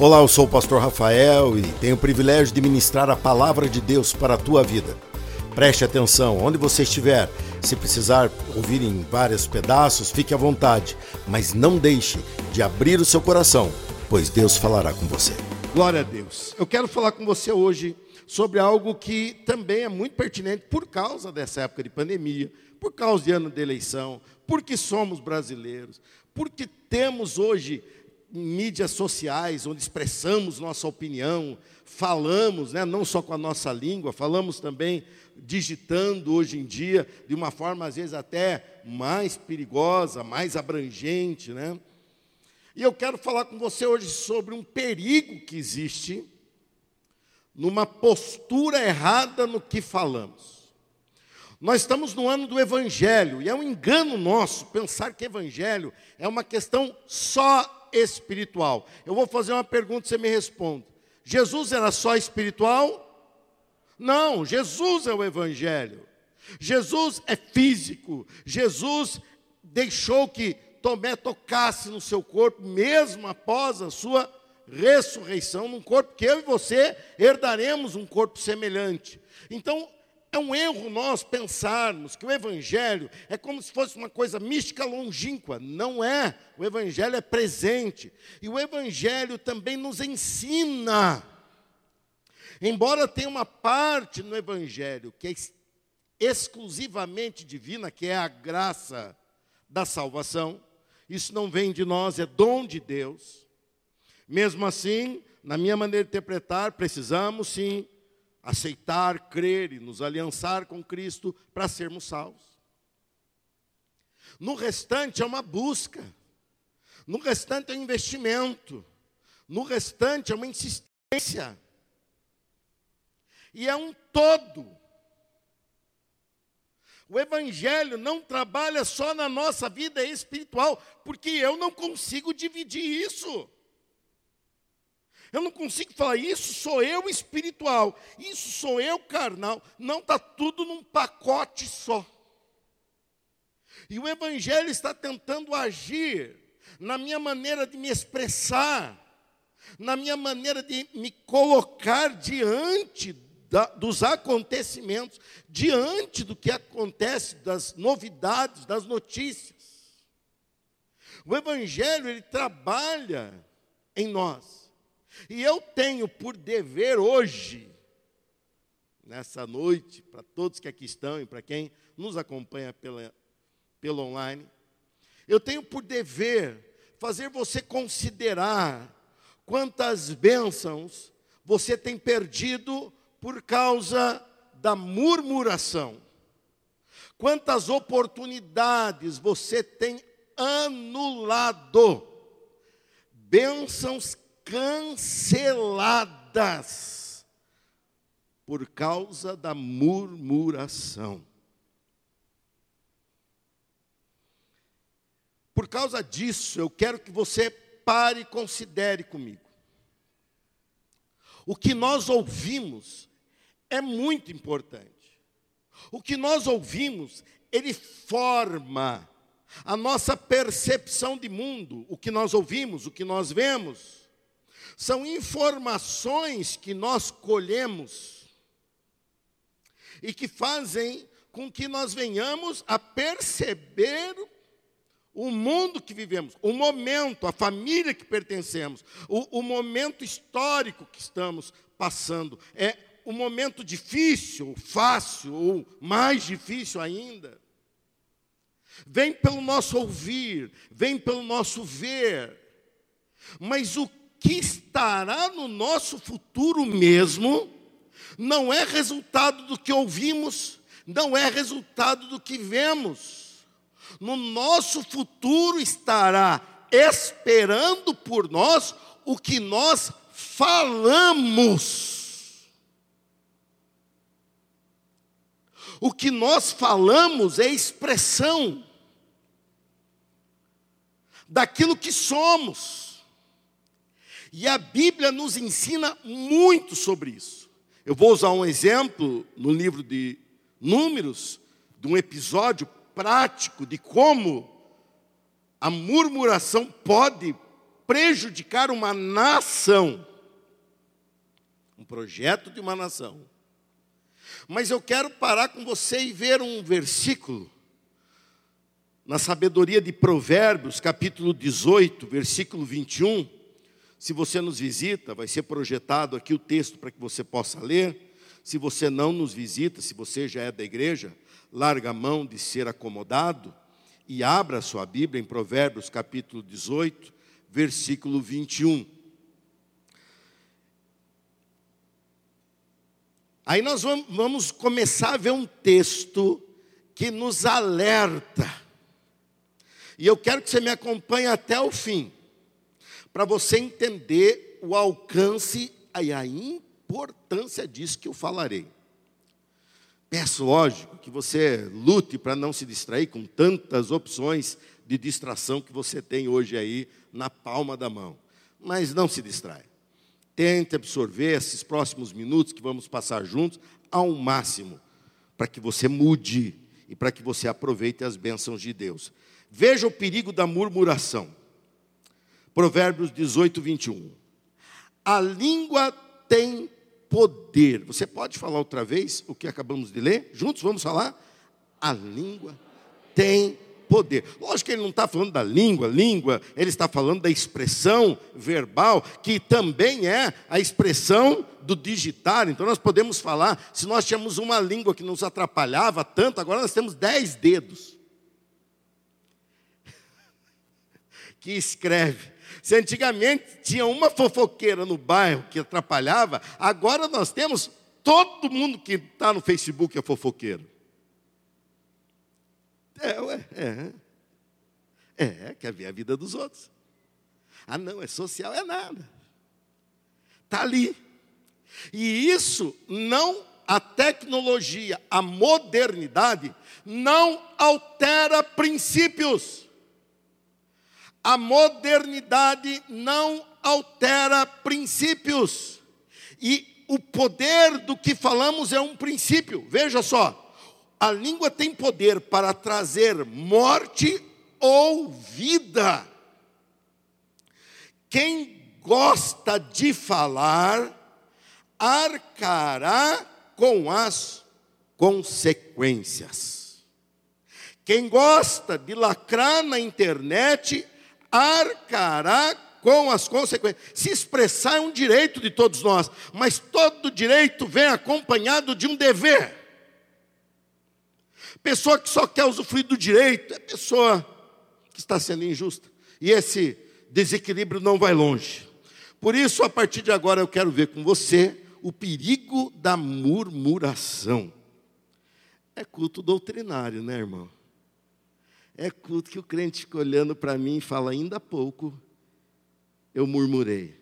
Olá, eu sou o pastor Rafael e tenho o privilégio de ministrar a palavra de Deus para a tua vida. Preste atenção, onde você estiver, se precisar ouvir em vários pedaços, fique à vontade, mas não deixe de abrir o seu coração, pois Deus falará com você. Glória a Deus. Eu quero falar com você hoje sobre algo que também é muito pertinente por causa dessa época de pandemia, por causa de ano de eleição, porque somos brasileiros, porque temos hoje mídias sociais, onde expressamos nossa opinião, falamos, né, não só com a nossa língua, falamos também digitando hoje em dia, de uma forma às vezes até mais perigosa, mais abrangente. Né? E eu quero falar com você hoje sobre um perigo que existe numa postura errada no que falamos. Nós estamos no ano do Evangelho, e é um engano nosso pensar que Evangelho é uma questão só espiritual. Eu vou fazer uma pergunta e você me responde. Jesus era só espiritual? Não, Jesus é o Evangelho. Jesus é físico. Jesus deixou que Tomé tocasse no seu corpo, mesmo após a sua ressurreição, num corpo que eu e você herdaremos um corpo semelhante. Então, é um erro nós pensarmos que o Evangelho é como se fosse uma coisa mística longínqua. Não é. O Evangelho é presente. E o Evangelho também nos ensina. Embora tenha uma parte no Evangelho que é exclusivamente divina, que é a graça da salvação, isso não vem de nós, é dom de Deus. Mesmo assim, na minha maneira de interpretar, precisamos sim aceitar, crer e nos aliançar com Cristo para sermos salvos. No restante é uma busca, no restante é um investimento, no restante é uma insistência, e é um todo. O Evangelho não trabalha só na nossa vida espiritual, porque eu não consigo dividir isso. Eu não consigo falar, isso sou eu espiritual, isso sou eu carnal. Não, está tudo num pacote só. E o Evangelho está tentando agir na minha maneira de me expressar, na minha maneira de me colocar diante da, dos acontecimentos, diante do que acontece, das novidades, das notícias. O Evangelho, ele trabalha em nós. E eu tenho por dever hoje, nessa noite, para todos que aqui estão e para quem nos acompanha pela, pelo online, eu tenho por dever fazer você considerar quantas bênçãos você tem perdido por causa da murmuração. Quantas oportunidades você tem anulado. Bênçãos canceladas por causa da murmuração. Por causa disso, eu quero que você pare e considere comigo. O que nós ouvimos é muito importante. O que nós ouvimos, ele forma a nossa percepção de mundo, o que nós ouvimos, o que nós vemos. São informações que nós colhemos e que fazem com que nós venhamos a perceber o mundo que vivemos, o momento, a família que pertencemos, o, o momento histórico que estamos passando. É um momento difícil, fácil ou mais difícil ainda. Vem pelo nosso ouvir, vem pelo nosso ver. Mas o que estará no nosso futuro mesmo, não é resultado do que ouvimos, não é resultado do que vemos. No nosso futuro estará esperando por nós o que nós falamos. O que nós falamos é expressão daquilo que somos. E a Bíblia nos ensina muito sobre isso. Eu vou usar um exemplo no livro de Números, de um episódio prático de como a murmuração pode prejudicar uma nação. Um projeto de uma nação. Mas eu quero parar com você e ver um versículo na sabedoria de Provérbios, capítulo 18, versículo 21. Se você nos visita, vai ser projetado aqui o texto para que você possa ler. Se você não nos visita, se você já é da igreja, larga a mão de ser acomodado e abra a sua Bíblia em Provérbios capítulo 18, versículo 21. Aí nós vamos começar a ver um texto que nos alerta. E eu quero que você me acompanhe até o fim, para você entender o alcance e a importância disso que eu falarei. Peço, lógico, que você lute para não se distrair com tantas opções de distração que você tem hoje aí na palma da mão. Mas não se distrai. Tente absorver esses próximos minutos que vamos passar juntos ao máximo, para que você mude e para que você aproveite as bênçãos de Deus. Veja o perigo da murmuração. Provérbios 18, 21. A língua tem poder. Você pode falar outra vez o que acabamos de ler? Juntos vamos falar? A língua tem poder. Lógico que ele não está falando da língua, língua, ele está falando da expressão verbal, que também é a expressão do digitar. Então nós podemos falar, se nós tínhamos uma língua que nos atrapalhava tanto, agora nós temos dez dedos. Que escreve. Se antigamente tinha uma fofoqueira no bairro que atrapalhava, agora nós temos todo mundo que está no Facebook é fofoqueiro. É, ué, é. É, quer ver a vida dos outros. Ah, não, é social, é nada. Está ali. E isso não, a tecnologia, a modernidade, não altera princípios. A modernidade não altera princípios. E o poder do que falamos é um princípio. Veja só, a língua tem poder para trazer morte ou vida. Quem gosta de falar, arcará com as consequências. Quem gosta de lacrar na internet, arcará com as consequências. Se expressar é um direito de todos nós, mas todo direito vem acompanhado de um dever. Pessoa que só quer usufruir do direito é pessoa que está sendo injusta. E esse desequilíbrio não vai longe. Por isso, a partir de agora, eu quero ver com você o perigo da murmuração. É culto doutrinário, né, irmão? É culto que o crente fica olhando para mim e fala: ainda há pouco eu murmurei.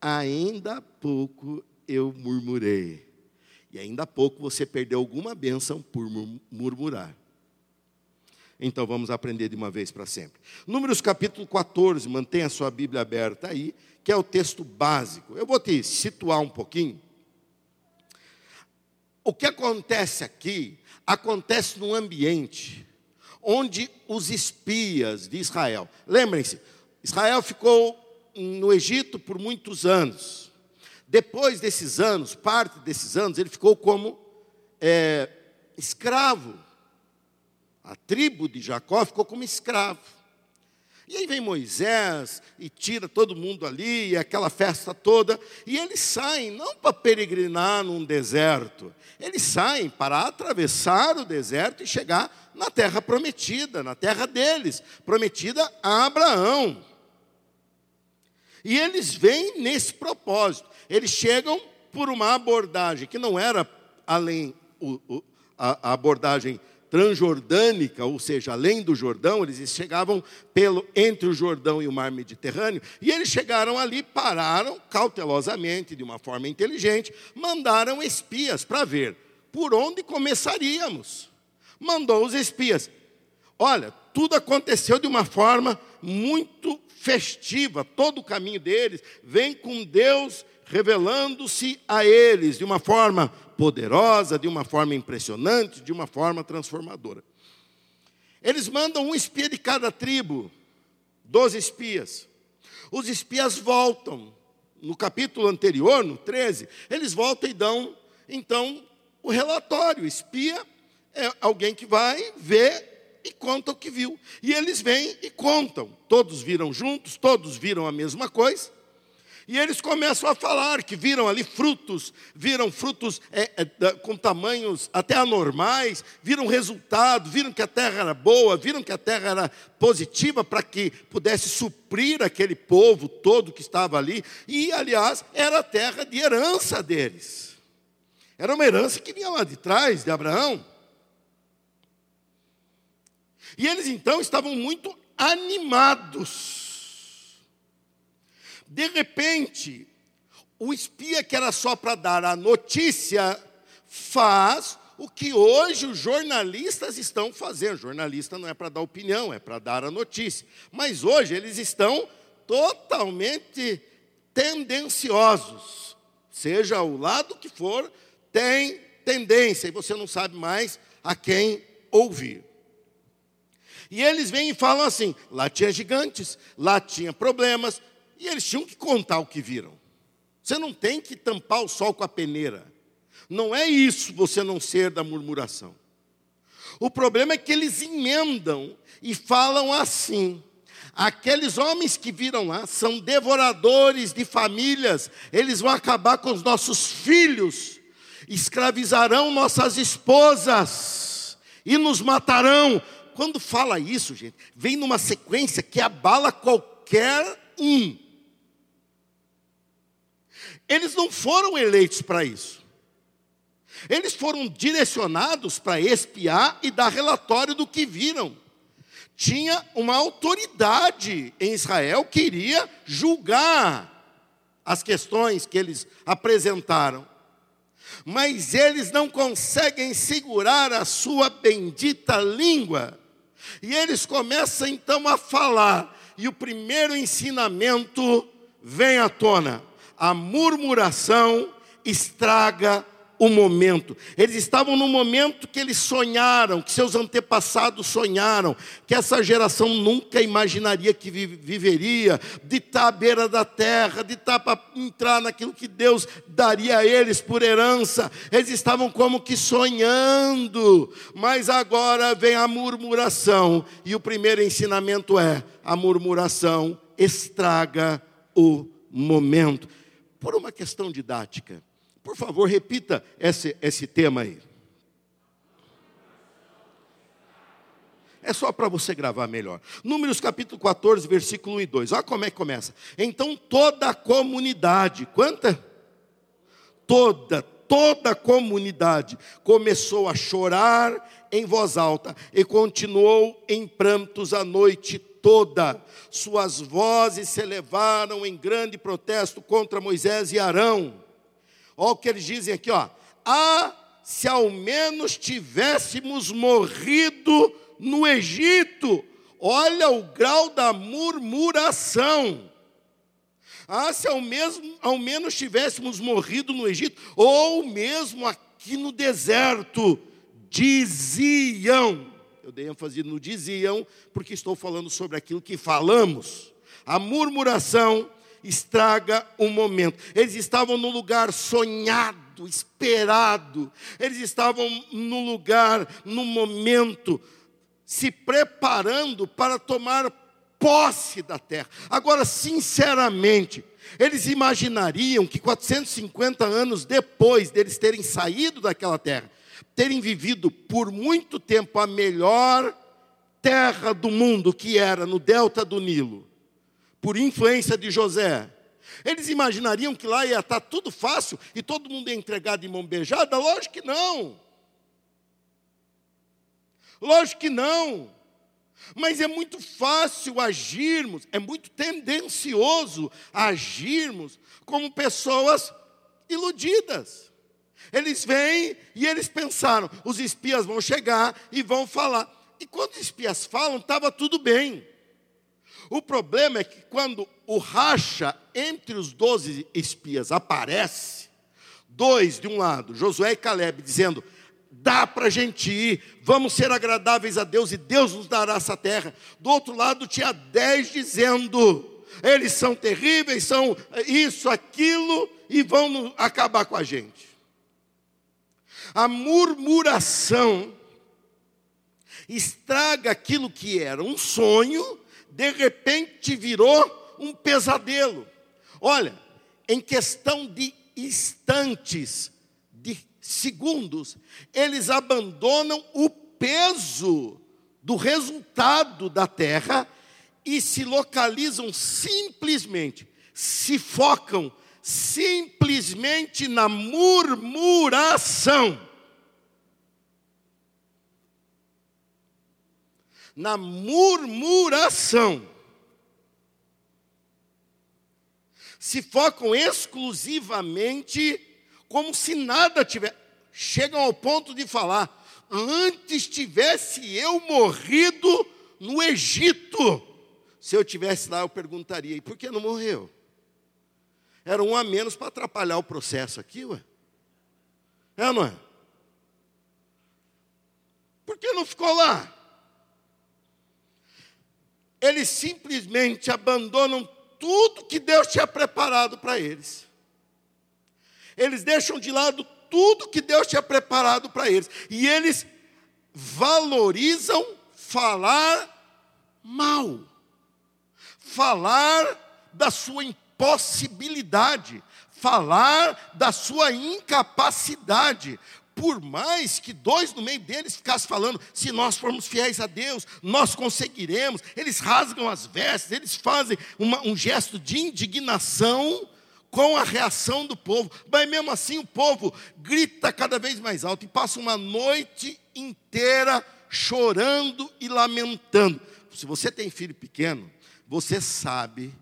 Ainda há pouco eu murmurei. E ainda há pouco você perdeu alguma bênção por murmurar. Então vamos aprender de uma vez para sempre. Números capítulo 14, mantenha a sua Bíblia aberta aí, que é o texto básico. Eu vou te situar um pouquinho. O que acontece aqui, acontece num ambiente onde os espias de Israel, lembrem-se, Israel ficou no Egito por muitos anos. Depois desses anos, parte desses anos, ele ficou como é, escravo. A tribo de Jacó ficou como escravo. E aí vem Moisés e tira todo mundo ali, e aquela festa toda, e eles saem não para peregrinar num deserto, eles saem para atravessar o deserto e chegar na terra prometida, na terra deles, prometida a Abraão. E eles vêm nesse propósito eles chegam por uma abordagem que não era além o, o, a, a abordagem transjordânica, ou seja, além do Jordão, eles chegavam pelo entre o Jordão e o Mar Mediterrâneo, e eles chegaram ali, pararam cautelosamente, de uma forma inteligente, mandaram espias para ver por onde começaríamos. Mandou os espias. Olha, tudo aconteceu de uma forma muito festiva, todo o caminho deles vem com Deus revelando-se a eles de uma forma poderosa, de uma forma impressionante, de uma forma transformadora. Eles mandam um espia de cada tribo, doze espias. Os espias voltam. No capítulo anterior, no 13, eles voltam e dão, então, o relatório. O espia é alguém que vai ver e conta o que viu. E eles vêm e contam. Todos viram juntos, todos viram a mesma coisa. E eles começam a falar que viram ali frutos, viram frutos é, é, com tamanhos até anormais, viram resultado, viram que a terra era boa, viram que a terra era positiva para que pudesse suprir aquele povo todo que estava ali. E, aliás, era a terra de herança deles. Era uma herança que vinha lá de trás, de Abraão. E eles então estavam muito animados de repente, o espia que era só para dar a notícia faz o que hoje os jornalistas estão fazendo. Jornalista não é para dar opinião, é para dar a notícia. Mas hoje eles estão totalmente tendenciosos. Seja o lado que for, tem tendência e você não sabe mais a quem ouvir. E eles vêm e falam assim: lá tinha gigantes, lá tinha problemas, e eles tinham que contar o que viram. Você não tem que tampar o sol com a peneira. Não é isso você não ser da murmuração. O problema é que eles emendam e falam assim: aqueles homens que viram lá são devoradores de famílias, eles vão acabar com os nossos filhos, escravizarão nossas esposas e nos matarão. Quando fala isso, gente, vem numa sequência que abala qualquer um. Eles não foram eleitos para isso. Eles foram direcionados para espiar e dar relatório do que viram. Tinha uma autoridade em Israel que iria julgar as questões que eles apresentaram. Mas eles não conseguem segurar a sua bendita língua. E eles começam então a falar. E o primeiro ensinamento vem à tona a murmuração estraga o momento. Eles estavam no momento que eles sonharam, que seus antepassados sonharam, que essa geração nunca imaginaria que viveria, de estar à beira da terra, de estar para entrar naquilo que Deus daria a eles por herança. Eles estavam como que sonhando, mas agora vem a murmuração, e o primeiro ensinamento é: a murmuração estraga o momento por uma questão didática. Por favor, repita esse, esse tema aí. É só para você gravar melhor. Números capítulo 14, versículo 1 e 2. Olha como é que começa. Então toda a comunidade, quanta? Toda, toda a comunidade começou a chorar em voz alta e continuou em prantos a noite toda. Suas vozes se elevaram em grande protesto contra Moisés e Arão. Olha o que eles dizem aqui, ó. Ah, se ao menos tivéssemos morrido no Egito. Olha o grau da murmuração. Ah, se ao, mesmo, ao menos tivéssemos morrido no Egito, ou mesmo aqui no deserto, diziam. Eu dei ênfase no diziam, porque estou falando sobre aquilo que falamos. A murmuração estraga o momento. Eles estavam no lugar sonhado, esperado. Eles estavam no lugar, no momento, se preparando para tomar posse da terra. Agora, sinceramente, eles imaginariam que 450 anos depois deles terem saído daquela terra, terem vivido por muito tempo a melhor terra do mundo, que era no delta do Nilo, por influência de José, eles imaginariam que lá ia estar tudo fácil e todo mundo ia entregar de mão beijada? Lógico que não. Lógico que não. Mas é muito fácil agirmos, é muito tendencioso agirmos como pessoas iludidas. Eles vêm e eles pensaram: os espias vão chegar e vão falar. E quando os espias falam, estava tudo bem. O problema é que quando o racha entre os doze espias aparece, dois de um lado, Josué e Caleb, dizendo: dá para a gente ir, vamos ser agradáveis a Deus e Deus nos dará essa terra. Do outro lado tinha dez dizendo: eles são terríveis, são isso, aquilo, e vão acabar com a gente. A murmuração estraga aquilo que era um sonho, de repente virou um pesadelo. Olha, em questão de instantes, de segundos, eles abandonam o peso do resultado da terra e se localizam simplesmente, se focam simplesmente na murmuração. Na murmuração. Se focam exclusivamente como se nada tivesse. Chegam ao ponto de falar: antes tivesse eu morrido no Egito. Se eu tivesse lá, eu perguntaria: e por que não morreu? Era um a menos para atrapalhar o processo aqui, ué. É ou não é? Por que não ficou lá? Eles simplesmente abandonam tudo que Deus tinha preparado para eles. Eles deixam de lado tudo que Deus tinha preparado para eles. E eles valorizam falar mal. Falar da sua possibilidade, falar da sua incapacidade. Por mais que dois no meio deles ficassem falando, se nós formos fiéis a Deus, nós conseguiremos. Eles rasgam as vestes, eles fazem uma, um gesto de indignação com a reação do povo. Mas mesmo assim o povo grita cada vez mais alto e passa uma noite inteira chorando e lamentando. Se você tem filho pequeno, você sabe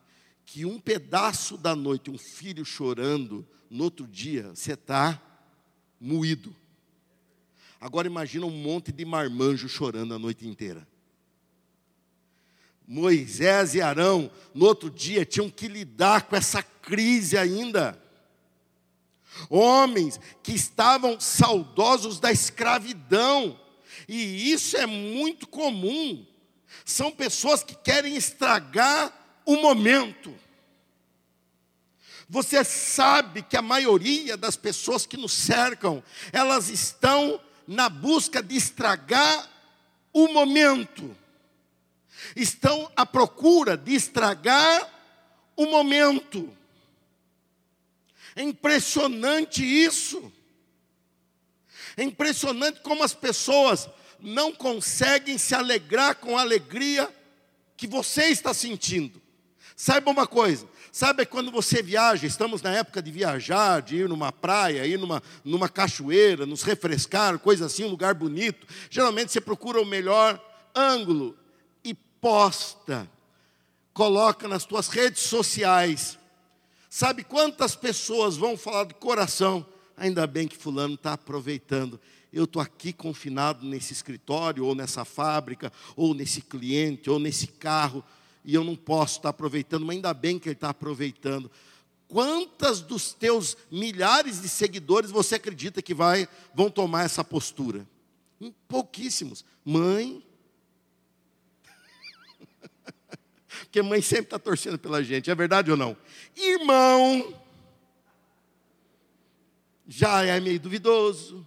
que um pedaço da noite, um filho chorando, no outro dia você está moído. Agora imagina um monte de marmanjo chorando a noite inteira. Moisés e Arão, no outro dia, tinham que lidar com essa crise ainda. Homens que estavam saudosos da escravidão, e isso é muito comum. São pessoas que querem estragar o momento. Você sabe que a maioria das pessoas que nos cercam, elas estão na busca de estragar o momento. Estão à procura de estragar o momento. É impressionante isso. É impressionante como as pessoas não conseguem se alegrar com a alegria que você está sentindo. Saiba uma coisa, Sabe quando você viaja, estamos na época de viajar, de ir numa praia, ir numa, numa cachoeira, nos refrescar, coisa assim, um lugar bonito. Geralmente você procura o melhor ângulo e posta. Coloca nas tuas redes sociais. Sabe quantas pessoas vão falar de coração? Ainda bem que fulano está aproveitando eu estou aqui confinado nesse escritório, ou nessa fábrica, ou nesse cliente, ou nesse carro e eu não posso estar aproveitando, mas ainda bem que ele está aproveitando. Quantas dos teus milhares de seguidores você acredita que vai, vão tomar essa postura? Pouquíssimos. Mãe. Porque mãe sempre está torcendo pela gente, é verdade ou não? Irmão. Já é meio duvidoso.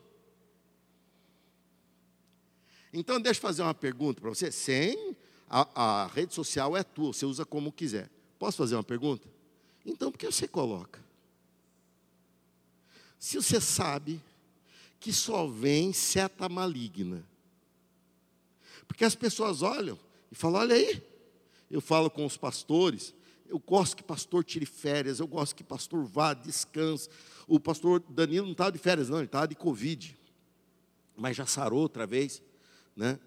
Então, deixa eu fazer uma pergunta para você, sem a, a rede social é tua, você usa como quiser. Posso fazer uma pergunta? Então, por que você coloca? Se você sabe que só vem seta maligna. Porque as pessoas olham e falam: olha aí, eu falo com os pastores, eu gosto que pastor tire férias, eu gosto que pastor vá, descanse. O pastor Danilo não estava de férias, não, ele estava de Covid. Mas já sarou outra vez, né?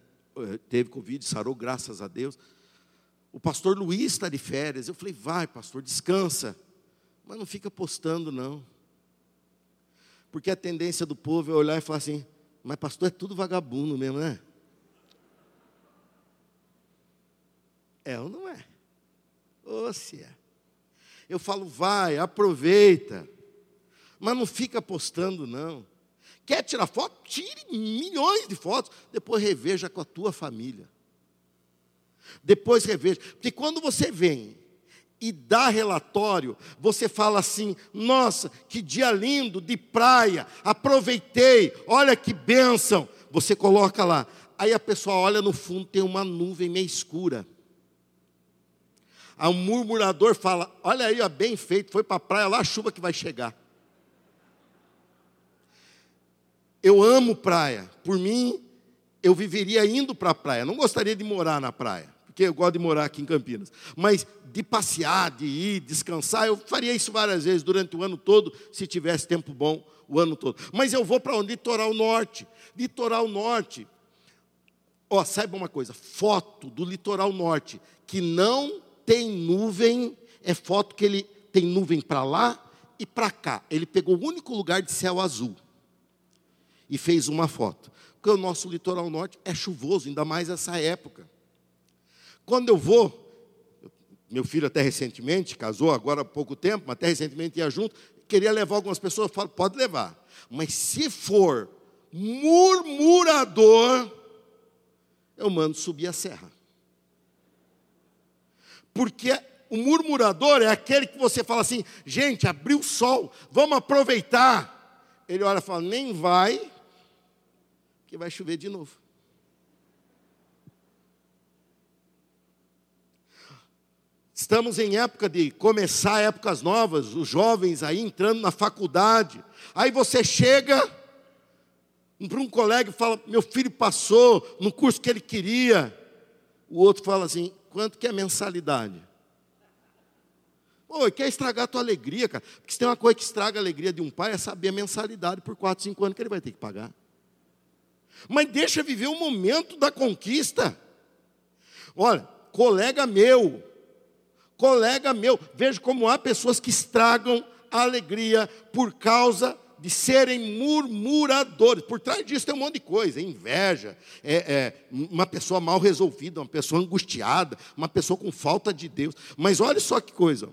Eh, teve Covid, sarou, graças a Deus. O pastor Luiz está de férias. Eu falei, vai, pastor, descansa. Mas não fica postando, não. Porque a tendência do povo é olhar e falar assim, mas pastor é tudo vagabundo mesmo, né? É ou não é? Ou se é. Eu falo, vai, aproveita. Mas não fica postando, não. Quer tirar foto? Tire milhões de fotos. Depois reveja com a tua família. Depois reveja. Porque quando você vem e dá relatório, você fala assim: nossa, que dia lindo de praia, aproveitei, olha que bênção. Você coloca lá, aí a pessoa olha no fundo, tem uma nuvem meio escura. O murmurador fala: olha aí, ó, bem feito, foi para a praia, lá a chuva que vai chegar. Eu amo praia, por mim, eu viveria indo para a praia, não gostaria de morar na praia porque eu gosto de morar aqui em Campinas. Mas de passear, de ir, descansar, eu faria isso várias vezes durante o ano todo, se tivesse tempo bom o ano todo. Mas eu vou para onde? Litoral Norte. Litoral Norte. Ó, saiba uma coisa, foto do litoral norte que não tem nuvem, é foto que ele tem nuvem para lá e para cá. Ele pegou o único lugar de céu azul e fez uma foto. Porque o nosso litoral norte é chuvoso, ainda mais essa época. Quando eu vou, meu filho até recentemente casou, agora há pouco tempo, mas até recentemente ia junto, queria levar algumas pessoas, falo, pode levar. Mas se for murmurador, eu mando subir a serra. Porque o murmurador é aquele que você fala assim, gente, abriu o sol, vamos aproveitar. Ele olha e fala, nem vai, que vai chover de novo. Estamos em época de começar épocas novas, os jovens aí entrando na faculdade. Aí você chega para um colega e fala: Meu filho passou no curso que ele queria. O outro fala assim: Quanto que é mensalidade? Pô, quer estragar a tua alegria, cara. Porque se tem uma coisa que estraga a alegria de um pai, é saber a mensalidade por 4, 5 anos que ele vai ter que pagar. Mas deixa viver o momento da conquista. Olha, colega meu, colega meu. Vejo como há pessoas que estragam a alegria por causa de serem murmuradores. Por trás disso tem um monte de coisa: inveja, é, é, uma pessoa mal resolvida, uma pessoa angustiada, uma pessoa com falta de Deus. Mas olha só que coisa.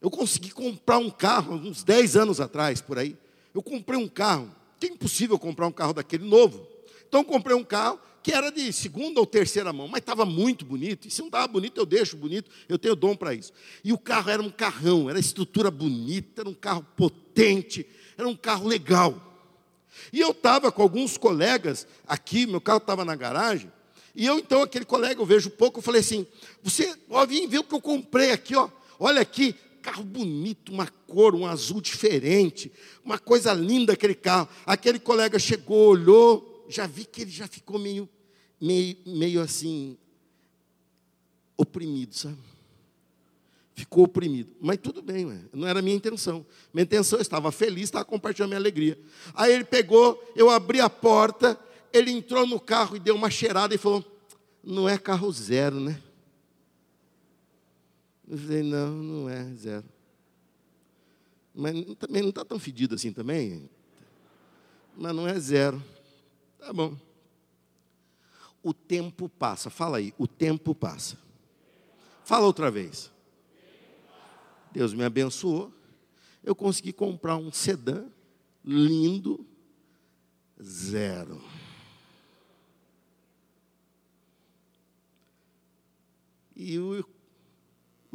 Eu consegui comprar um carro uns 10 anos atrás, por aí. Eu comprei um carro, que é impossível comprar um carro daquele novo. Então comprei um carro que era de segunda ou terceira mão, mas estava muito bonito. E se não estava bonito, eu deixo bonito, eu tenho dom para isso. E o carro era um carrão, era estrutura bonita, era um carro potente, era um carro legal. E eu estava com alguns colegas aqui, meu carro estava na garagem, e eu então, aquele colega, eu vejo pouco, eu falei assim: você, ó, ver o que eu comprei aqui, ó. Olha aqui, carro bonito, uma cor, um azul diferente, uma coisa linda aquele carro. Aquele colega chegou, olhou, já vi que ele já ficou meio meio, meio assim, oprimido, sabe? Ficou oprimido. Mas tudo bem, ué. não era a minha intenção. Minha intenção, eu estava feliz, estava compartilhando minha alegria. Aí ele pegou, eu abri a porta, ele entrou no carro e deu uma cheirada e falou: Não é carro zero, né? Eu falei: Não, não é zero. Mas também não está tão fedido assim também. Mas não é zero. Tá bom o tempo passa. Fala aí, o tempo passa. Fala outra vez. Deus me abençoou. Eu consegui comprar um sedã lindo, zero. E o,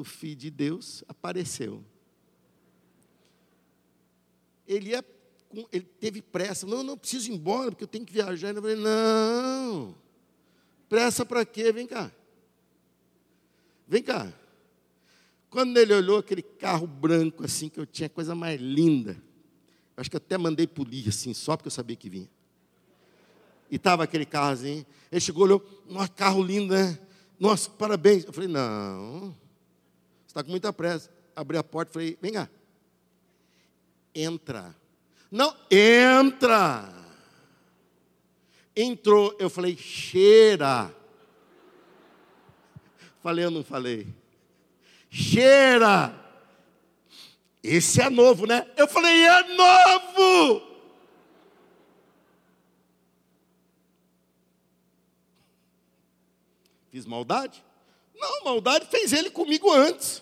o filho de Deus apareceu. Ele, ia, ele teve pressa. Não, não preciso ir embora, porque eu tenho que viajar. Eu falei, não. Pressa para quê? Vem cá. Vem cá. Quando ele olhou aquele carro branco assim, que eu tinha coisa mais linda, acho que eu até mandei polir assim, só porque eu sabia que vinha. E estava aquele carro assim, ele chegou, olhou, carro lindo, né? Nossa, parabéns. Eu falei, não, está com muita pressa. Abri a porta e falei, vem cá. Entra. Não, entra entrou, eu falei, cheira. Falei ou não falei? Cheira. Esse é novo, né? Eu falei, é novo. Fiz maldade? Não, maldade fez ele comigo antes.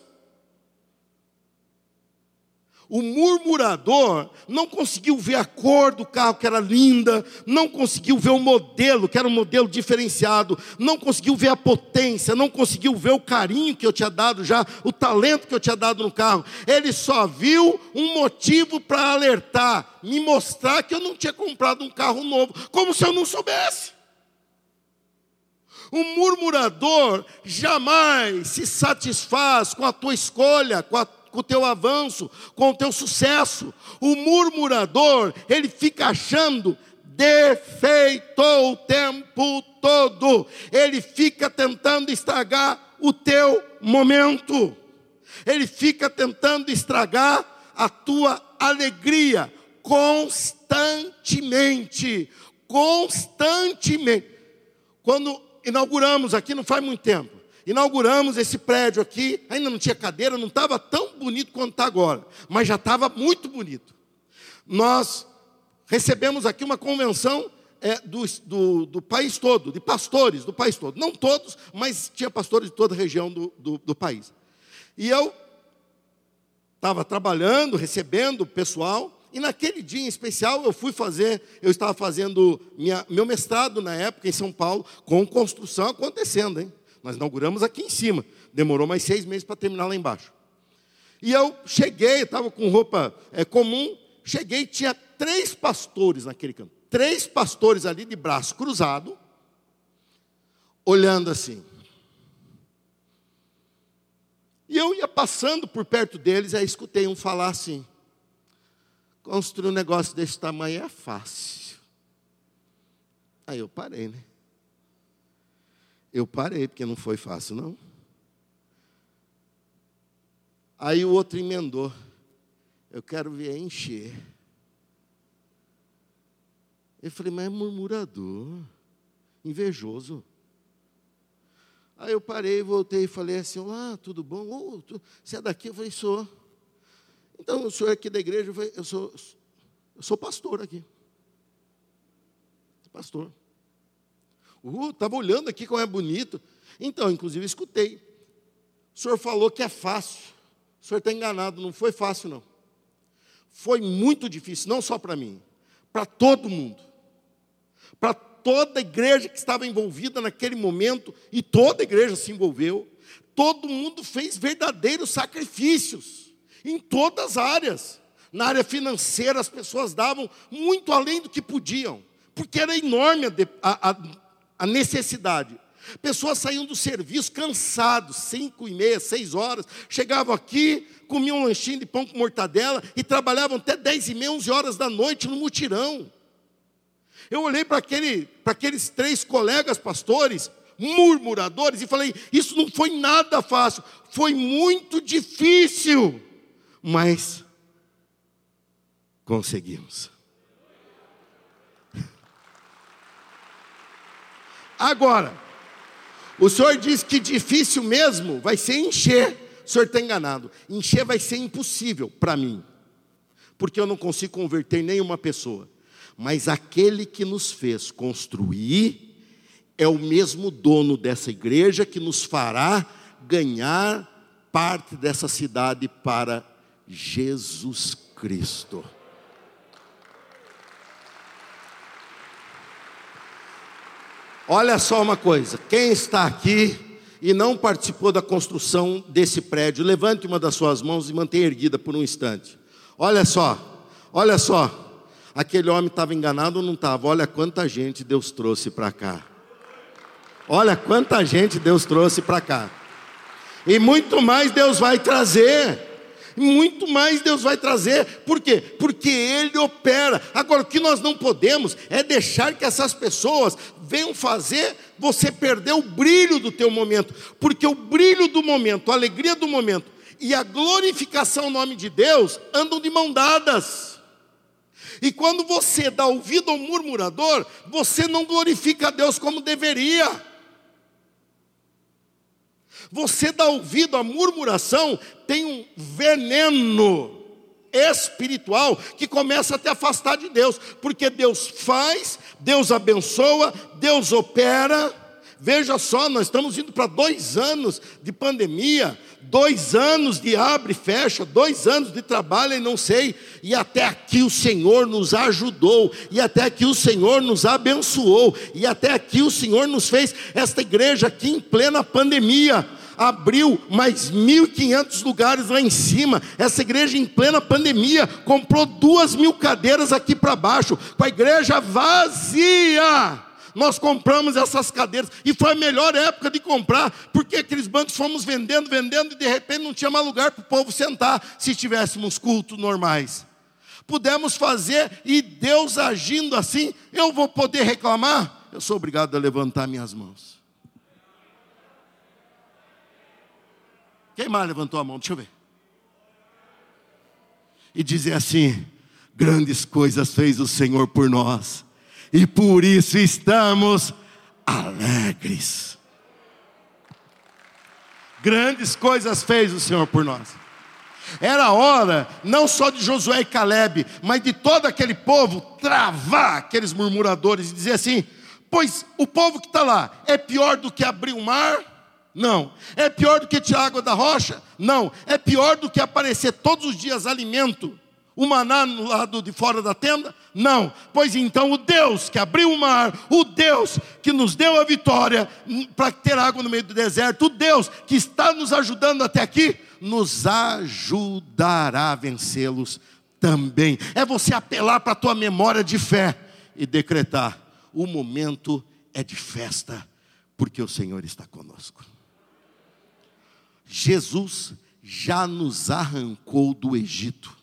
O murmurador não conseguiu ver a cor do carro que era linda, não conseguiu ver o modelo, que era um modelo diferenciado, não conseguiu ver a potência, não conseguiu ver o carinho que eu tinha dado já, o talento que eu tinha dado no carro. Ele só viu um motivo para alertar, me mostrar que eu não tinha comprado um carro novo, como se eu não soubesse. O murmurador jamais se satisfaz com a tua escolha, com a com o teu avanço, com o teu sucesso. O murmurador, ele fica achando defeito o tempo todo. Ele fica tentando estragar o teu momento. Ele fica tentando estragar a tua alegria constantemente, constantemente. Quando inauguramos aqui não faz muito tempo, inauguramos esse prédio aqui, ainda não tinha cadeira, não estava tão bonito quanto está agora, mas já estava muito bonito. Nós recebemos aqui uma convenção é, do, do, do, país todo, de pastores do país todo. Não todos, mas tinha pastores de toda a região do, do, do país. E eu estava trabalhando, recebendo o pessoal, e naquele dia em especial eu fui fazer, eu estava fazendo minha, meu mestrado na época em São Paulo, com construção acontecendo, hein? Nós inauguramos aqui em cima. Demorou mais seis meses para terminar lá embaixo. E eu cheguei, estava com roupa é, comum, cheguei, tinha três pastores naquele canto. Três pastores ali de braço cruzado, olhando assim. E eu ia passando por perto deles, aí escutei um falar assim: construir um negócio desse tamanho é fácil. Aí eu parei, né? Eu parei, porque não foi fácil, não. Aí o outro emendou. Eu quero ver encher. Eu falei, mas é murmurador, invejoso. Aí eu parei, voltei e falei assim: Olá, tudo bom? Oh, tu, você é daqui? Eu falei: Sou. Então, o senhor é aqui da igreja? Eu, sou, eu sou pastor aqui. Pastor. Uh, estava olhando aqui como é bonito. Então, inclusive, escutei. O senhor falou que é fácil. O senhor está enganado, não foi fácil, não. Foi muito difícil, não só para mim, para todo mundo. Para toda a igreja que estava envolvida naquele momento, e toda a igreja se envolveu. Todo mundo fez verdadeiros sacrifícios, em todas as áreas. Na área financeira, as pessoas davam muito além do que podiam, porque era enorme a, a, a necessidade. Pessoas saíam do serviço cansados, cinco e meia, seis horas, chegavam aqui, comiam um lanchinho de pão com mortadela e trabalhavam até dez e meia, onze horas da noite no mutirão. Eu olhei para aquele, aqueles três colegas pastores, murmuradores, e falei: Isso não foi nada fácil, foi muito difícil, mas conseguimos. Agora, o senhor diz que difícil mesmo vai ser encher. O senhor está enganado. Encher vai ser impossível para mim, porque eu não consigo converter nenhuma pessoa. Mas aquele que nos fez construir é o mesmo dono dessa igreja que nos fará ganhar parte dessa cidade para Jesus Cristo. Olha só uma coisa: quem está aqui e não participou da construção desse prédio, levante uma das suas mãos e mantenha erguida por um instante. Olha só, olha só. Aquele homem estava enganado ou não estava? Olha quanta gente Deus trouxe para cá. Olha quanta gente Deus trouxe para cá. E muito mais Deus vai trazer muito mais Deus vai trazer. Por quê? Porque Ele opera. Agora, o que nós não podemos é deixar que essas pessoas venham fazer você perder o brilho do teu momento, porque o brilho do momento, a alegria do momento e a glorificação ao nome de Deus andam de mão dadas. E quando você dá ouvido ao murmurador, você não glorifica a Deus como deveria. Você dá ouvido à murmuração, tem um veneno espiritual que começa a te afastar de Deus, porque Deus faz, Deus abençoa, Deus opera, Veja só, nós estamos indo para dois anos de pandemia, dois anos de abre e fecha, dois anos de trabalho e não sei, e até aqui o Senhor nos ajudou, e até aqui o Senhor nos abençoou, e até aqui o Senhor nos fez esta igreja aqui em plena pandemia abriu mais 1.500 lugares lá em cima. Essa igreja, em plena pandemia, comprou duas mil cadeiras aqui para baixo, com a igreja vazia. Nós compramos essas cadeiras e foi a melhor época de comprar, porque aqueles bancos fomos vendendo, vendendo e de repente não tinha mais lugar para o povo sentar se tivéssemos cultos normais. Pudemos fazer e Deus agindo assim, eu vou poder reclamar? Eu sou obrigado a levantar minhas mãos. Quem mais levantou a mão? Deixa eu ver. E dizer assim: grandes coisas fez o Senhor por nós, e por isso estamos alegres. Grandes coisas fez o Senhor por nós. Era hora, não só de Josué e Caleb, mas de todo aquele povo travar aqueles murmuradores e dizer assim: pois o povo que está lá é pior do que abrir o mar não. É pior do que tirar água da rocha? Não. É pior do que aparecer todos os dias alimento, o maná no lado de fora da tenda? Não. Pois então o Deus que abriu o mar, o Deus que nos deu a vitória para ter água no meio do deserto, o Deus que está nos ajudando até aqui, nos ajudará a vencê-los também. É você apelar para a tua memória de fé e decretar: o momento é de festa, porque o Senhor está conosco. Jesus já nos arrancou do Egito.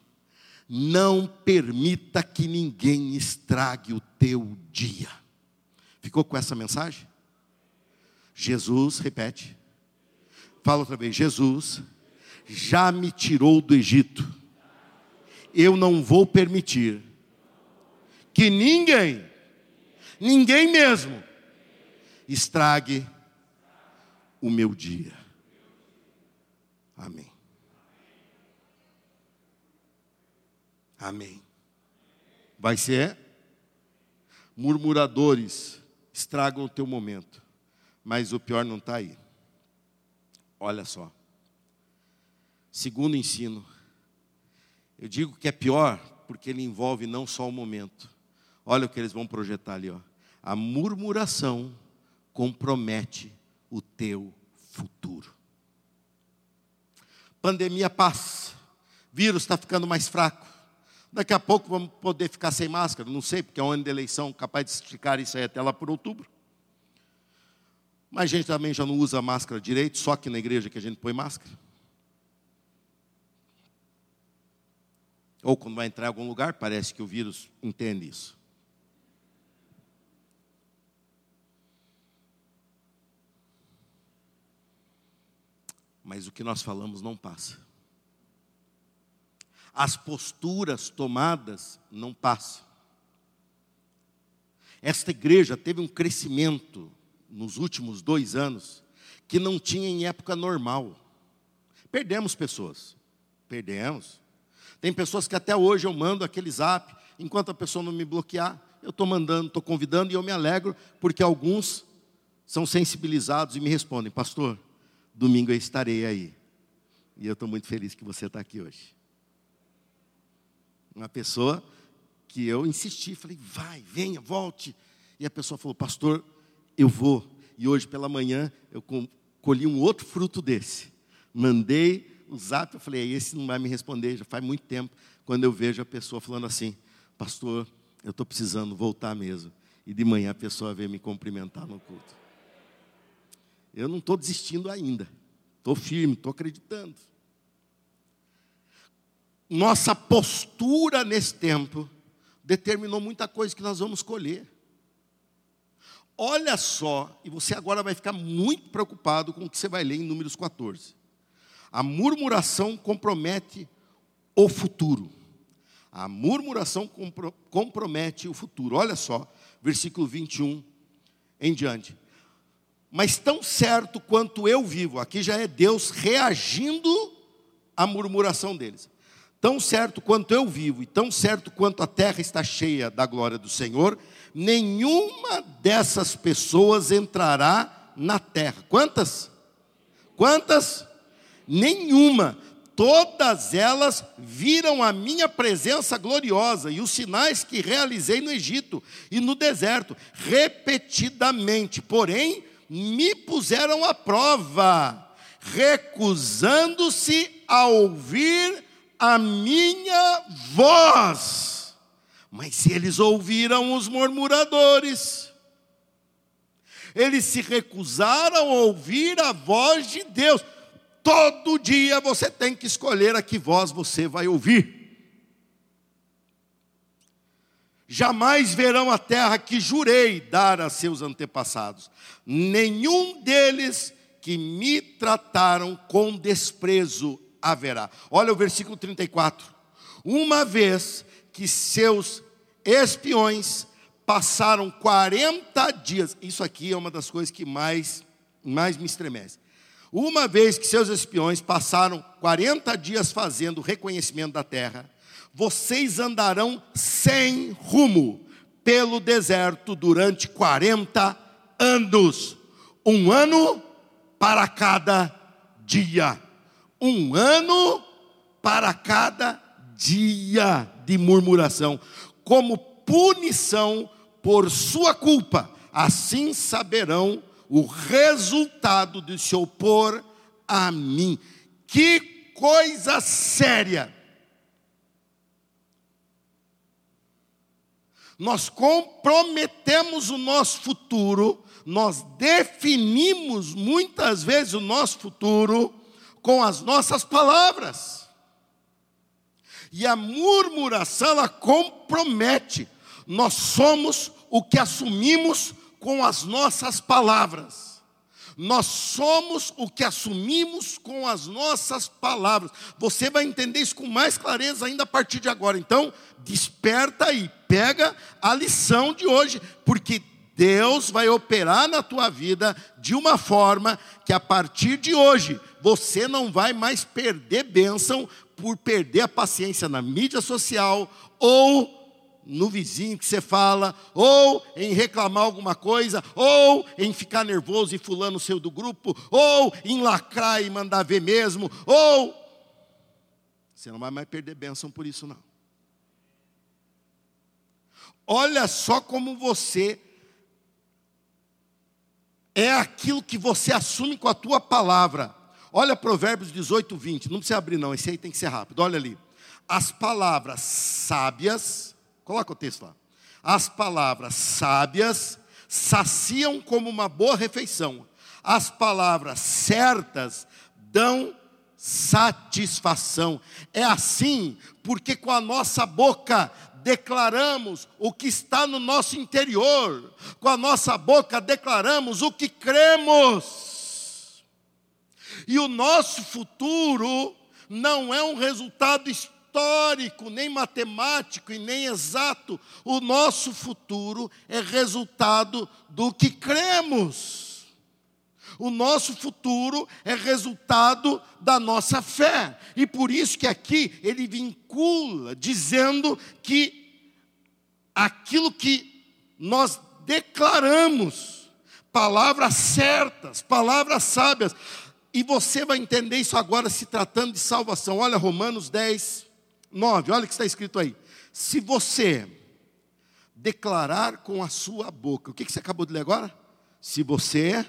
Não permita que ninguém estrague o teu dia. Ficou com essa mensagem? Jesus, repete. Fala outra vez. Jesus já me tirou do Egito. Eu não vou permitir que ninguém, ninguém mesmo, estrague o meu dia. Amém. Amém. Vai ser murmuradores estragam o teu momento, mas o pior não está aí. Olha só. Segundo ensino, eu digo que é pior porque ele envolve não só o momento. Olha o que eles vão projetar ali, ó. A murmuração compromete o teu futuro. Pandemia passa, vírus está ficando mais fraco. Daqui a pouco vamos poder ficar sem máscara, não sei, porque é um ano de eleição capaz de esticar isso aí até lá por outubro. Mas a gente também já não usa máscara direito, só que na igreja que a gente põe máscara. Ou quando vai entrar em algum lugar, parece que o vírus entende isso. Mas o que nós falamos não passa. As posturas tomadas não passam. Esta igreja teve um crescimento nos últimos dois anos que não tinha em época normal. Perdemos pessoas, perdemos. Tem pessoas que até hoje eu mando aquele zap, enquanto a pessoa não me bloquear, eu estou mandando, estou convidando e eu me alegro, porque alguns são sensibilizados e me respondem, pastor, domingo eu estarei aí. E eu estou muito feliz que você está aqui hoje. Uma pessoa que eu insisti, falei, vai, venha, volte. E a pessoa falou, pastor, eu vou. E hoje pela manhã eu colhi um outro fruto desse. Mandei o zap, eu falei, esse não vai me responder, já faz muito tempo, quando eu vejo a pessoa falando assim, pastor, eu estou precisando voltar mesmo. E de manhã a pessoa veio me cumprimentar no culto. Eu não estou desistindo ainda. Estou firme, estou acreditando. Nossa postura nesse tempo determinou muita coisa que nós vamos colher. Olha só, e você agora vai ficar muito preocupado com o que você vai ler em Números 14. A murmuração compromete o futuro. A murmuração compromete o futuro. Olha só, versículo 21 em diante mas tão certo quanto eu vivo, aqui já é Deus reagindo à murmuração deles. Tão certo quanto eu vivo e tão certo quanto a terra está cheia da glória do Senhor, nenhuma dessas pessoas entrará na terra. Quantas? Quantas? Nenhuma. Todas elas viram a minha presença gloriosa e os sinais que realizei no Egito e no deserto, repetidamente. Porém, me puseram à prova, recusando-se a ouvir a minha voz. Mas eles ouviram os murmuradores, eles se recusaram a ouvir a voz de Deus. Todo dia você tem que escolher a que voz você vai ouvir. Jamais verão a terra que jurei dar a seus antepassados. Nenhum deles que me trataram com desprezo haverá. Olha o versículo 34. Uma vez que seus espiões passaram 40 dias, isso aqui é uma das coisas que mais, mais me estremece. Uma vez que seus espiões passaram 40 dias fazendo reconhecimento da terra, vocês andarão sem rumo pelo deserto durante 40 anos, um ano para cada dia um ano para cada dia de murmuração, como punição por sua culpa. Assim saberão o resultado de se opor a mim. Que coisa séria! Nós comprometemos o nosso futuro, nós definimos muitas vezes o nosso futuro com as nossas palavras. E a murmuração, ela compromete. Nós somos o que assumimos com as nossas palavras. Nós somos o que assumimos com as nossas palavras. Você vai entender isso com mais clareza ainda a partir de agora. Então, desperta aí, pega a lição de hoje, porque Deus vai operar na tua vida de uma forma que a partir de hoje você não vai mais perder bênção por perder a paciência na mídia social ou no vizinho que você fala, ou em reclamar alguma coisa, ou em ficar nervoso e fulano seu do grupo, ou em lacrar e mandar ver mesmo, ou você não vai mais perder bênção por isso não. Olha só como você é aquilo que você assume com a tua palavra. Olha Provérbios 18, 20. Não precisa abrir, não. Esse aí tem que ser rápido. Olha ali. As palavras sábias, coloca o texto lá. As palavras sábias saciam como uma boa refeição. As palavras certas dão satisfação. É assim, porque com a nossa boca declaramos o que está no nosso interior, com a nossa boca declaramos o que cremos. E o nosso futuro não é um resultado histórico, nem matemático e nem exato. O nosso futuro é resultado do que cremos. O nosso futuro é resultado da nossa fé. E por isso que aqui ele vincula, dizendo que aquilo que nós declaramos, palavras certas, palavras sábias, e você vai entender isso agora se tratando de salvação. Olha Romanos 10, 9, olha o que está escrito aí. Se você declarar com a sua boca, o que você acabou de ler agora? Se você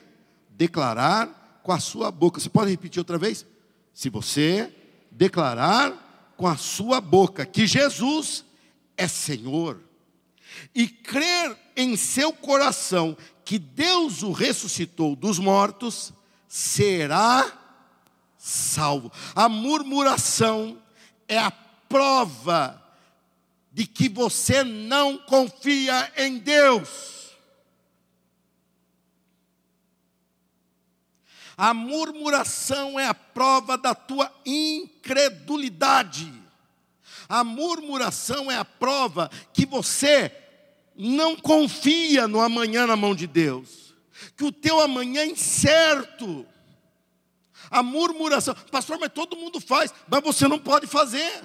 declarar com a sua boca. Você pode repetir outra vez? Se você declarar com a sua boca que Jesus é Senhor e crer em seu coração que Deus o ressuscitou dos mortos, será salvo. A murmuração é a prova de que você não confia em Deus. A murmuração é a prova da tua incredulidade. A murmuração é a prova que você não confia no amanhã na mão de Deus, que o teu amanhã é incerto. A murmuração, pastor, mas todo mundo faz, mas você não pode fazer.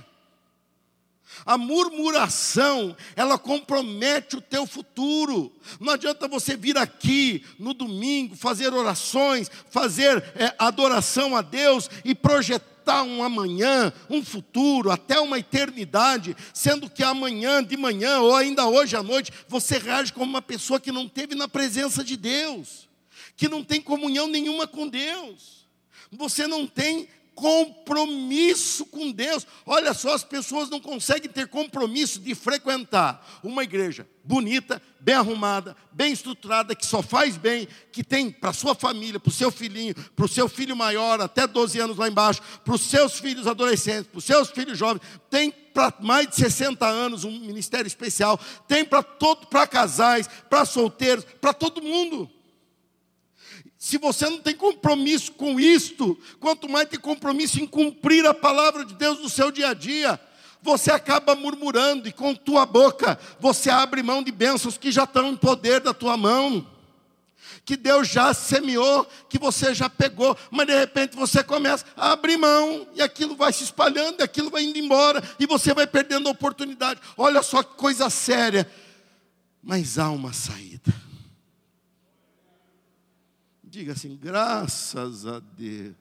A murmuração, ela compromete o teu futuro. Não adianta você vir aqui no domingo, fazer orações, fazer é, adoração a Deus e projetar um amanhã, um futuro, até uma eternidade, sendo que amanhã de manhã ou ainda hoje à noite, você reage como uma pessoa que não teve na presença de Deus, que não tem comunhão nenhuma com Deus. Você não tem compromisso com Deus. Olha só, as pessoas não conseguem ter compromisso de frequentar uma igreja bonita, bem arrumada, bem estruturada, que só faz bem, que tem para sua família, para o seu filhinho, para o seu filho maior, até 12 anos lá embaixo, para os seus filhos adolescentes, para os seus filhos jovens, tem para mais de 60 anos um ministério especial, tem para todo, para casais, para solteiros, para todo mundo. Se você não tem compromisso com isto, quanto mais tem compromisso em cumprir a palavra de Deus no seu dia a dia, você acaba murmurando e com tua boca você abre mão de bênçãos que já estão em poder da tua mão. Que Deus já semeou, que você já pegou, mas de repente você começa a abrir mão, e aquilo vai se espalhando, e aquilo vai indo embora, e você vai perdendo a oportunidade. Olha só que coisa séria, mas há uma saída. Diga assim, graças a Deus.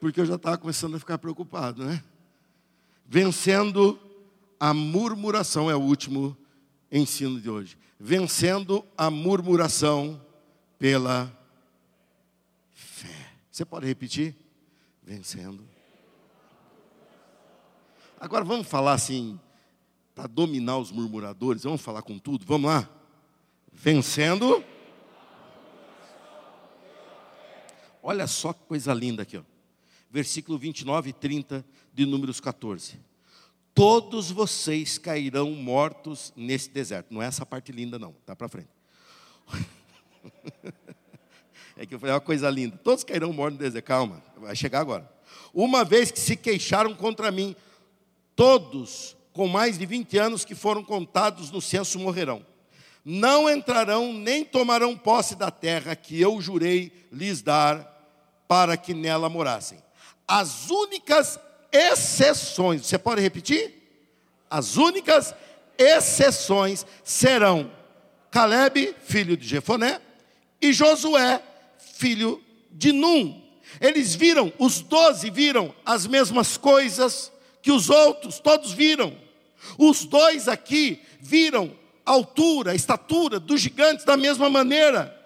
Porque eu já estava começando a ficar preocupado, né? Vencendo a murmuração, é o último ensino de hoje. Vencendo a murmuração pela fé. Você pode repetir? Vencendo. Agora vamos falar assim, para dominar os murmuradores, vamos falar com tudo, vamos lá? Vencendo Olha só que coisa linda aqui, ó. Versículo 29 e 30 de Números 14. Todos vocês cairão mortos nesse deserto. Não é essa parte linda, não. Tá para frente. é que eu falei, é uma coisa linda. Todos cairão mortos no deserto. Calma, vai chegar agora. Uma vez que se queixaram contra mim, todos com mais de 20 anos que foram contados no censo morrerão não entrarão nem tomarão posse da terra que eu jurei lhes dar para que nela morassem. As únicas exceções, você pode repetir? As únicas exceções serão Caleb, filho de Jefoné, e Josué, filho de Num. Eles viram, os doze viram as mesmas coisas que os outros, todos viram. Os dois aqui viram a altura, a estatura dos gigantes da mesma maneira.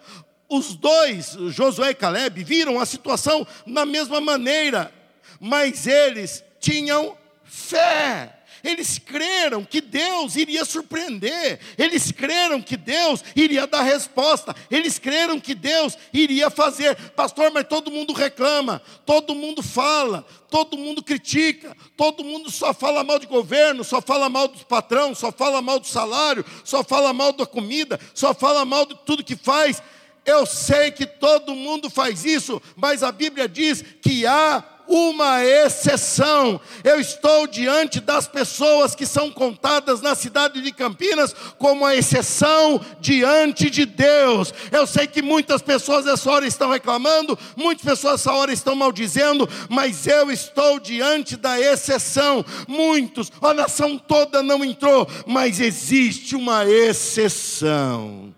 Os dois, Josué e Caleb, viram a situação da mesma maneira, mas eles tinham fé. Eles creram que Deus iria surpreender, eles creram que Deus iria dar resposta, eles creram que Deus iria fazer. Pastor, mas todo mundo reclama, todo mundo fala, todo mundo critica, todo mundo só fala mal de governo, só fala mal dos patrão, só fala mal do salário, só fala mal da comida, só fala mal de tudo que faz. Eu sei que todo mundo faz isso, mas a Bíblia diz que há uma exceção. Eu estou diante das pessoas que são contadas na cidade de Campinas como a exceção diante de Deus. Eu sei que muitas pessoas essa hora estão reclamando, muitas pessoas essa hora estão maldizendo, mas eu estou diante da exceção. Muitos, a nação toda não entrou, mas existe uma exceção.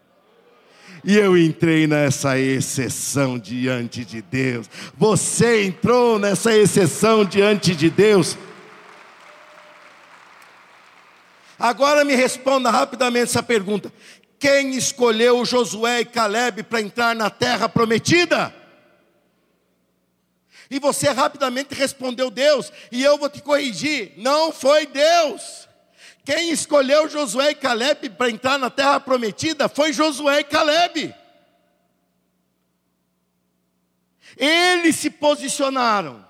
E eu entrei nessa exceção diante de Deus. Você entrou nessa exceção diante de Deus. Agora me responda rapidamente essa pergunta: quem escolheu Josué e Caleb para entrar na terra prometida? E você rapidamente respondeu Deus, e eu vou te corrigir: não foi Deus. Quem escolheu Josué e Caleb para entrar na terra prometida foi Josué e Caleb. Eles se posicionaram,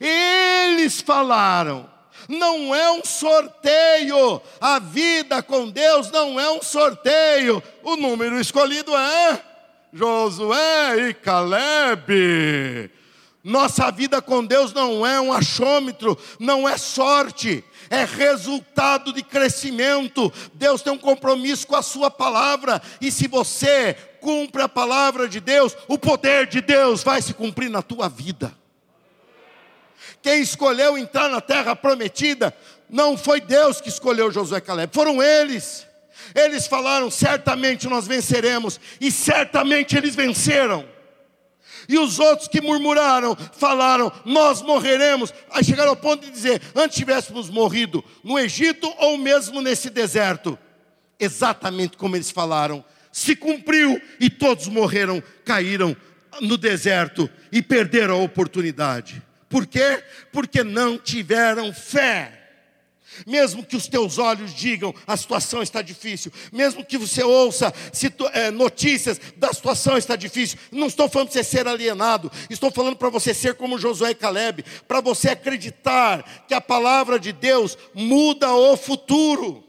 eles falaram. Não é um sorteio, a vida com Deus não é um sorteio. O número escolhido é Josué e Caleb. Nossa vida com Deus não é um achômetro, não é sorte, é resultado de crescimento. Deus tem um compromisso com a Sua palavra, e se você cumpre a palavra de Deus, o poder de Deus vai se cumprir na tua vida. Quem escolheu entrar na terra prometida não foi Deus que escolheu Josué Caleb, foram eles. Eles falaram: certamente nós venceremos, e certamente eles venceram. E os outros que murmuraram, falaram: Nós morreremos. Aí chegaram ao ponto de dizer: Antes tivéssemos morrido no Egito ou mesmo nesse deserto. Exatamente como eles falaram, se cumpriu e todos morreram, caíram no deserto e perderam a oportunidade. Por quê? Porque não tiveram fé. Mesmo que os teus olhos digam a situação está difícil, mesmo que você ouça é, notícias da situação está difícil, não estou falando para você ser alienado, estou falando para você ser como Josué e Caleb, para você acreditar que a palavra de Deus muda o futuro.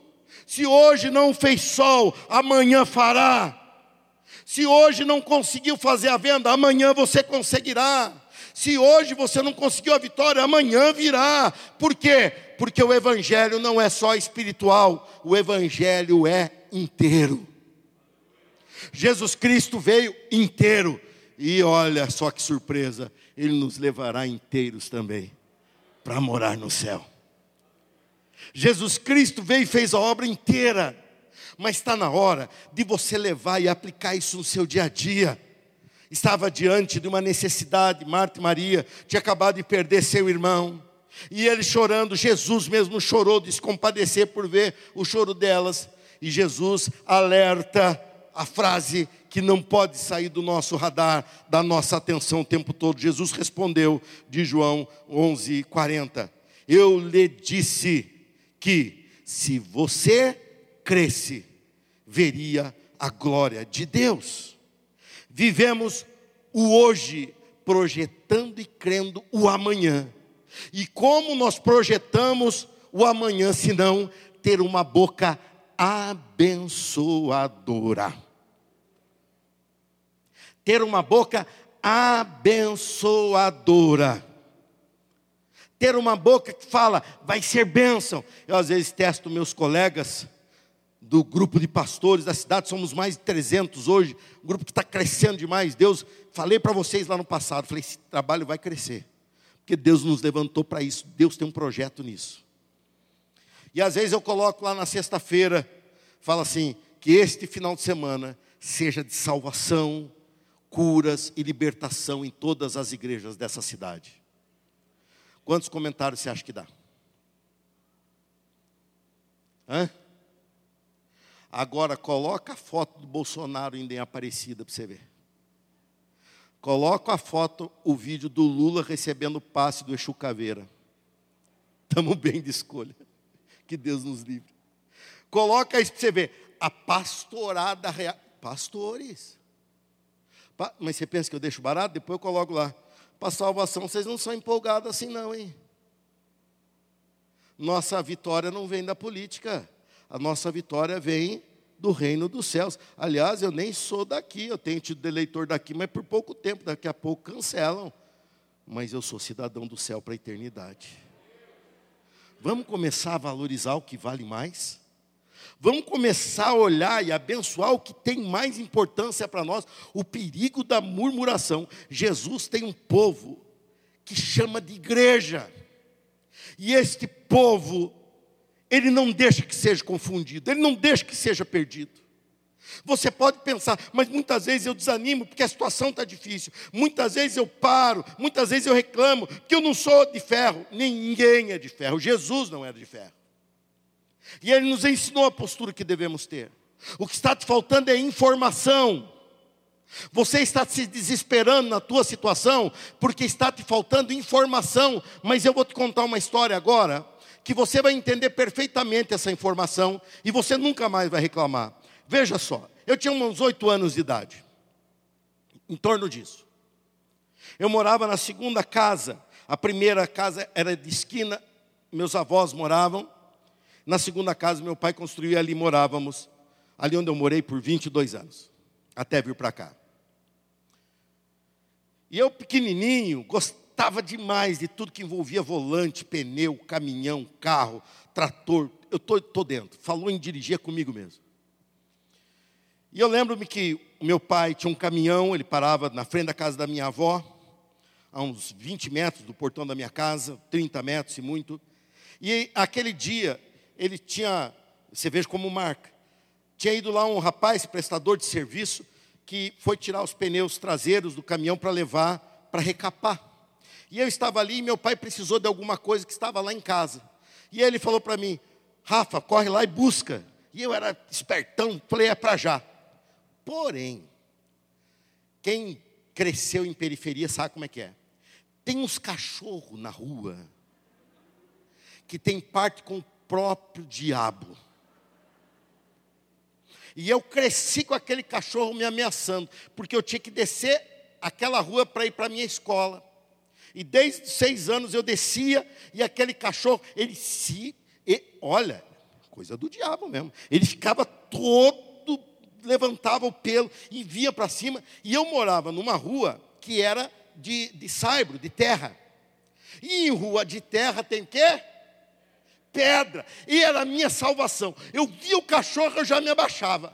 Se hoje não fez sol, amanhã fará. Se hoje não conseguiu fazer a venda, amanhã você conseguirá. Se hoje você não conseguiu a vitória, amanhã virá. Por quê? Porque o Evangelho não é só espiritual, o Evangelho é inteiro. Jesus Cristo veio inteiro, e olha só que surpresa, Ele nos levará inteiros também, para morar no céu. Jesus Cristo veio e fez a obra inteira, mas está na hora de você levar e aplicar isso no seu dia a dia estava diante de uma necessidade. Marta e Maria tinha acabado de perder seu irmão. E ele chorando, Jesus mesmo chorou de se compadecer por ver o choro delas. E Jesus alerta a frase que não pode sair do nosso radar, da nossa atenção o tempo todo. Jesus respondeu de João 11:40. Eu lhe disse que se você cresce, veria a glória de Deus. Vivemos o hoje projetando e crendo o amanhã. E como nós projetamos o amanhã, se não ter uma boca abençoadora? Ter uma boca abençoadora. Ter uma boca que fala, vai ser bênção. Eu às vezes testo meus colegas do grupo de pastores da cidade, somos mais de 300 hoje, um grupo que está crescendo demais. Deus, falei para vocês lá no passado, falei: esse trabalho vai crescer, porque Deus nos levantou para isso, Deus tem um projeto nisso. E às vezes eu coloco lá na sexta-feira, falo assim: que este final de semana seja de salvação, curas e libertação em todas as igrejas dessa cidade. Quantos comentários você acha que dá? Hã? Agora coloca a foto do Bolsonaro ainda em Aparecida para você ver. Coloca a foto, o vídeo do Lula recebendo o passe do Exu Caveira. Estamos bem de escolha. Que Deus nos livre. Coloca isso para você ver. A pastorada real. Pastores. Mas você pensa que eu deixo barato? Depois eu coloco lá. Para salvação, vocês não são empolgados assim, não, hein? Nossa vitória não vem da política. A nossa vitória vem do reino dos céus. Aliás, eu nem sou daqui, eu tenho tido eleitor daqui, mas por pouco tempo, daqui a pouco cancelam. Mas eu sou cidadão do céu para a eternidade. Vamos começar a valorizar o que vale mais? Vamos começar a olhar e abençoar o que tem mais importância para nós, o perigo da murmuração. Jesus tem um povo que chama de igreja. E este povo ele não deixa que seja confundido, ele não deixa que seja perdido. Você pode pensar, mas muitas vezes eu desanimo porque a situação está difícil. Muitas vezes eu paro, muitas vezes eu reclamo, porque eu não sou de ferro. Ninguém é de ferro. Jesus não era de ferro. E ele nos ensinou a postura que devemos ter. O que está te faltando é informação. Você está se desesperando na tua situação porque está te faltando informação. Mas eu vou te contar uma história agora que você vai entender perfeitamente essa informação e você nunca mais vai reclamar. Veja só, eu tinha uns oito anos de idade, em torno disso. Eu morava na segunda casa, a primeira casa era de esquina, meus avós moravam. Na segunda casa, meu pai construiu e ali morávamos, ali onde eu morei por 22 anos, até vir para cá. E eu, pequenininho, gostava gostava demais de tudo que envolvia volante, pneu, caminhão, carro, trator. Eu estou dentro. Falou em dirigir é comigo mesmo. E eu lembro-me que o meu pai tinha um caminhão, ele parava na frente da casa da minha avó. a uns 20 metros do portão da minha casa, 30 metros e muito. E aquele dia, ele tinha, você veja como marca, tinha ido lá um rapaz, prestador de serviço, que foi tirar os pneus traseiros do caminhão para levar para recapar. E eu estava ali e meu pai precisou de alguma coisa que estava lá em casa. E ele falou para mim: Rafa, corre lá e busca. E eu era espertão, falei: é para já. Porém, quem cresceu em periferia sabe como é que é. Tem uns cachorros na rua que tem parte com o próprio diabo. E eu cresci com aquele cachorro me ameaçando, porque eu tinha que descer aquela rua para ir para a minha escola. E desde seis anos eu descia e aquele cachorro, ele se. Olha, coisa do diabo mesmo. Ele ficava todo, levantava o pelo e via para cima. E eu morava numa rua que era de, de saibro, de terra. E em rua de terra tem o quê? pedra, e era a minha salvação. Eu via o cachorro, eu já me abaixava.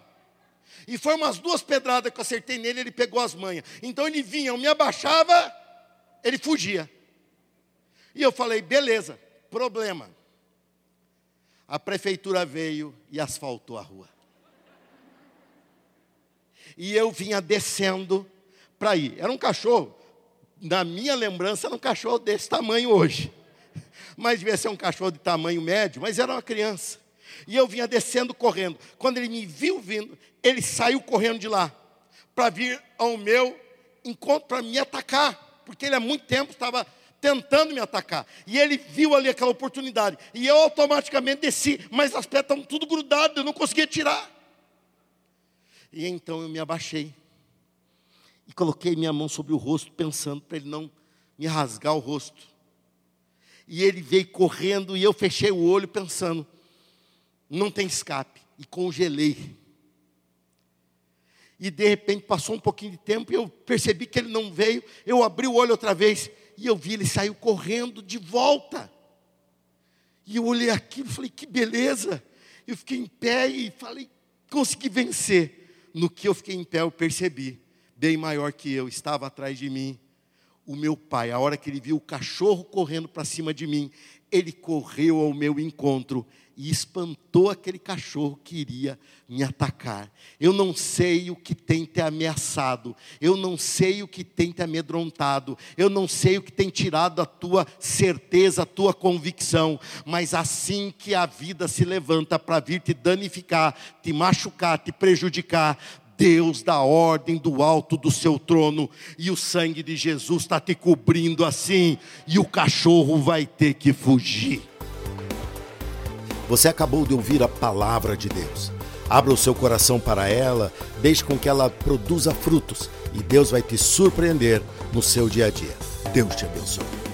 E foi umas duas pedradas que eu acertei nele, ele pegou as manhas. Então ele vinha, eu me abaixava, ele fugia. E eu falei, beleza, problema. A prefeitura veio e asfaltou a rua. E eu vinha descendo para ir. Era um cachorro, na minha lembrança, era um cachorro desse tamanho hoje mas devia ser um cachorro de tamanho médio, mas era uma criança. E eu vinha descendo correndo. Quando ele me viu vindo, ele saiu correndo de lá para vir ao meu encontro para me atacar, porque ele há muito tempo estava tentando me atacar. E ele viu ali aquela oportunidade. E eu automaticamente desci, mas as pedras estavam tudo grudadas, eu não conseguia tirar. E então eu me abaixei e coloquei minha mão sobre o rosto, pensando para ele não me rasgar o rosto. E ele veio correndo e eu fechei o olho pensando, não tem escape. E congelei. E de repente passou um pouquinho de tempo e eu percebi que ele não veio. Eu abri o olho outra vez e eu vi ele saiu correndo de volta. E eu olhei aquilo e falei, que beleza. Eu fiquei em pé e falei, consegui vencer. No que eu fiquei em pé, eu percebi, bem maior que eu, estava atrás de mim o meu pai, a hora que ele viu o cachorro correndo para cima de mim, ele correu ao meu encontro e espantou aquele cachorro que iria me atacar. Eu não sei o que tem te ameaçado, eu não sei o que tem te amedrontado, eu não sei o que tem tirado a tua certeza, a tua convicção, mas assim que a vida se levanta para vir te danificar, te machucar, te prejudicar, Deus dá ordem do alto do seu trono, e o sangue de Jesus está te cobrindo assim, e o cachorro vai ter que fugir. Você acabou de ouvir a palavra de Deus. Abra o seu coração para ela, deixe com que ela produza frutos, e Deus vai te surpreender no seu dia a dia. Deus te abençoe.